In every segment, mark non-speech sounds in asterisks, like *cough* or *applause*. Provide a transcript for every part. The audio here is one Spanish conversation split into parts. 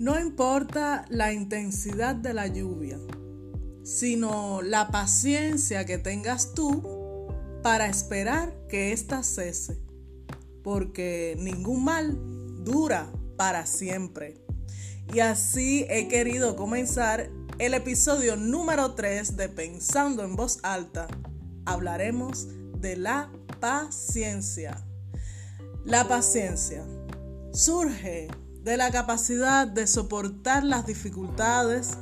No importa la intensidad de la lluvia, sino la paciencia que tengas tú para esperar que ésta cese, porque ningún mal dura para siempre. Y así he querido comenzar el episodio número 3 de Pensando en voz alta. Hablaremos de la paciencia. La paciencia surge de la capacidad de soportar las dificultades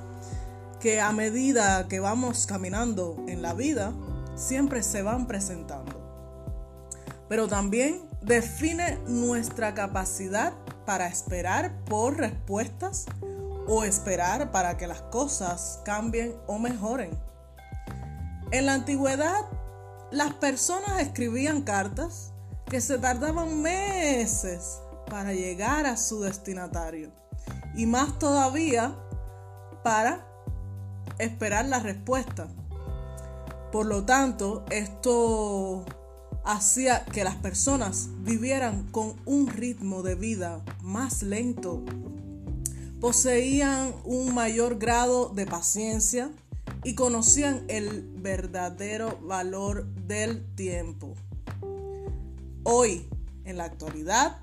que a medida que vamos caminando en la vida siempre se van presentando. Pero también define nuestra capacidad para esperar por respuestas o esperar para que las cosas cambien o mejoren. En la antigüedad, las personas escribían cartas que se tardaban meses para llegar a su destinatario y más todavía para esperar la respuesta. Por lo tanto, esto hacía que las personas vivieran con un ritmo de vida más lento. Poseían un mayor grado de paciencia y conocían el verdadero valor del tiempo. Hoy, en la actualidad,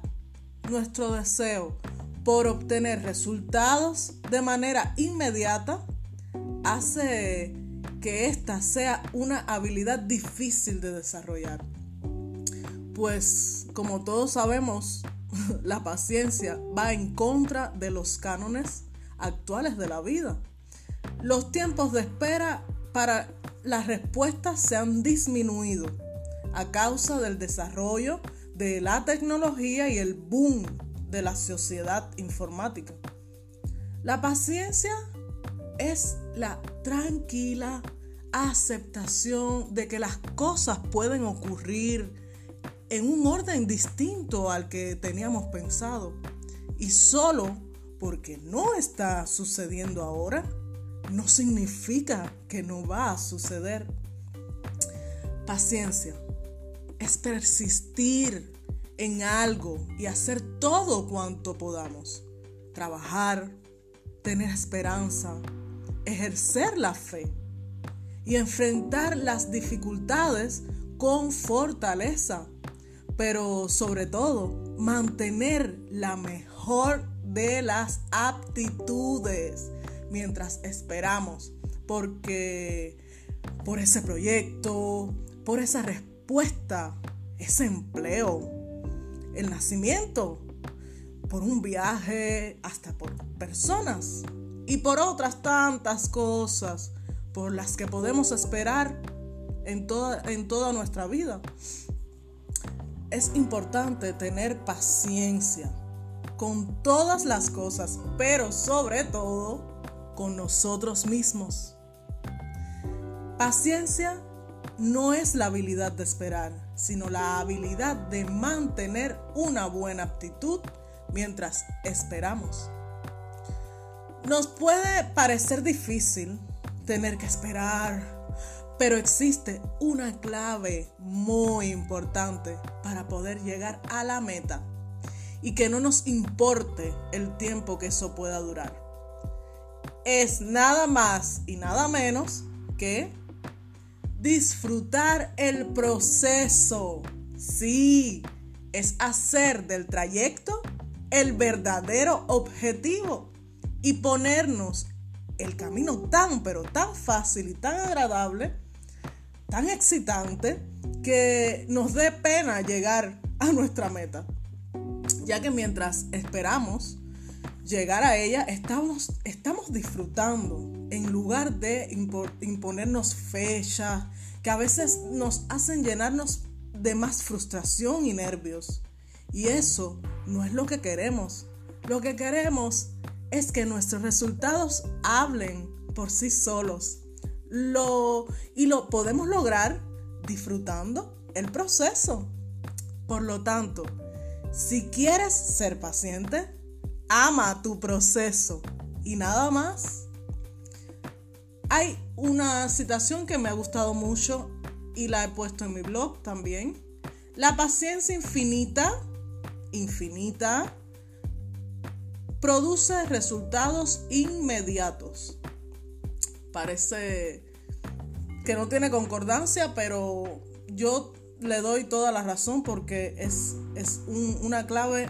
nuestro deseo por obtener resultados de manera inmediata hace que esta sea una habilidad difícil de desarrollar. Pues como todos sabemos, *laughs* la paciencia va en contra de los cánones actuales de la vida. Los tiempos de espera para las respuestas se han disminuido a causa del desarrollo de la tecnología y el boom de la sociedad informática. La paciencia es la tranquila aceptación de que las cosas pueden ocurrir en un orden distinto al que teníamos pensado. Y solo porque no está sucediendo ahora, no significa que no va a suceder. Paciencia es persistir en algo y hacer todo cuanto podamos. Trabajar, tener esperanza, ejercer la fe y enfrentar las dificultades con fortaleza, pero sobre todo mantener la mejor de las aptitudes mientras esperamos, porque por ese proyecto, por esa respuesta, puesta ese empleo, el nacimiento, por un viaje, hasta por personas y por otras tantas cosas por las que podemos esperar en toda, en toda nuestra vida. Es importante tener paciencia con todas las cosas, pero sobre todo con nosotros mismos. Paciencia no es la habilidad de esperar, sino la habilidad de mantener una buena actitud mientras esperamos. Nos puede parecer difícil tener que esperar, pero existe una clave muy importante para poder llegar a la meta y que no nos importe el tiempo que eso pueda durar. Es nada más y nada menos que disfrutar el proceso. Sí, es hacer del trayecto el verdadero objetivo y ponernos el camino tan, pero tan fácil y tan agradable, tan excitante, que nos dé pena llegar a nuestra meta. Ya que mientras esperamos llegar a ella, estamos, estamos disfrutando en lugar de imponernos fechas que a veces nos hacen llenarnos de más frustración y nervios. Y eso no es lo que queremos. Lo que queremos es que nuestros resultados hablen por sí solos. Lo, y lo podemos lograr disfrutando el proceso. Por lo tanto, si quieres ser paciente, ama tu proceso y nada más. Hay una citación que me ha gustado mucho y la he puesto en mi blog también. La paciencia infinita, infinita, produce resultados inmediatos. Parece que no tiene concordancia, pero yo le doy toda la razón porque es, es una clave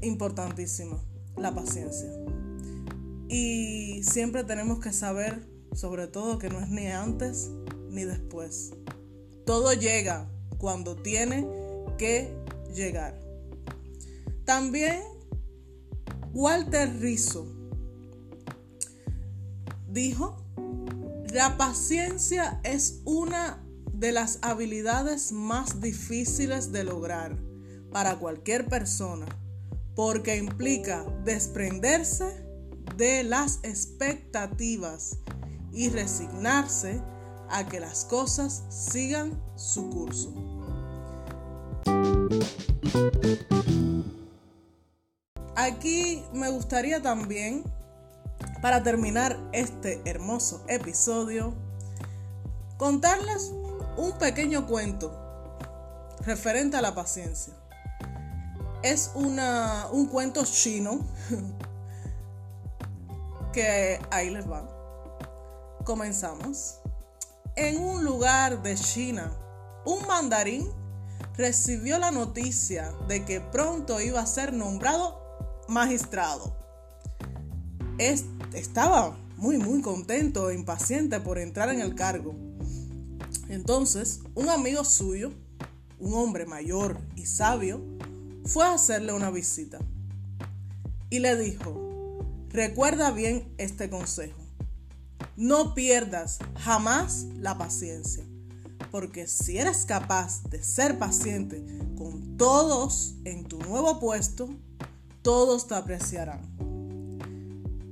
importantísima, la paciencia. Y siempre tenemos que saber, sobre todo, que no es ni antes ni después. Todo llega cuando tiene que llegar. También Walter Rizzo dijo, la paciencia es una de las habilidades más difíciles de lograr para cualquier persona porque implica desprenderse de las expectativas y resignarse a que las cosas sigan su curso. Aquí me gustaría también, para terminar este hermoso episodio, contarles un pequeño cuento referente a la paciencia. Es una, un cuento chino *laughs* que ahí les va. Comenzamos. En un lugar de China, un mandarín recibió la noticia de que pronto iba a ser nombrado magistrado. estaba muy, muy contento e impaciente por entrar en el cargo. Entonces, un amigo suyo, un hombre mayor y sabio, fue a hacerle una visita y le dijo, recuerda bien este consejo, no pierdas jamás la paciencia, porque si eres capaz de ser paciente con todos en tu nuevo puesto, todos te apreciarán.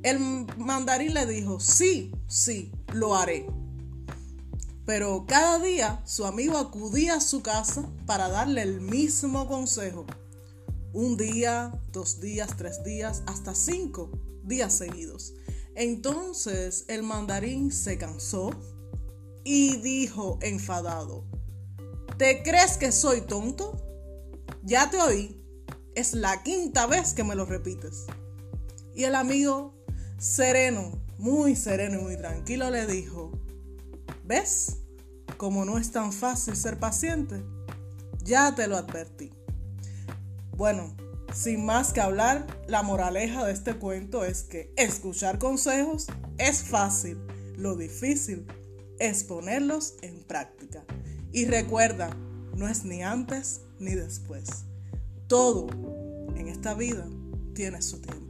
El mandarín le dijo, sí, sí, lo haré. Pero cada día su amigo acudía a su casa para darle el mismo consejo. Un día, dos días, tres días, hasta cinco días seguidos. Entonces el mandarín se cansó y dijo enfadado, ¿te crees que soy tonto? Ya te oí, es la quinta vez que me lo repites. Y el amigo, sereno, muy sereno y muy tranquilo, le dijo, ¿ves? Como no es tan fácil ser paciente, ya te lo advertí. Bueno, sin más que hablar, la moraleja de este cuento es que escuchar consejos es fácil, lo difícil es ponerlos en práctica. Y recuerda, no es ni antes ni después. Todo en esta vida tiene su tiempo.